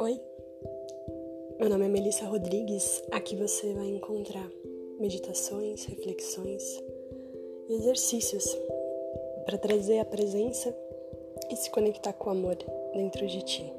Oi, meu nome é Melissa Rodrigues. Aqui você vai encontrar meditações, reflexões e exercícios para trazer a presença e se conectar com o amor dentro de ti.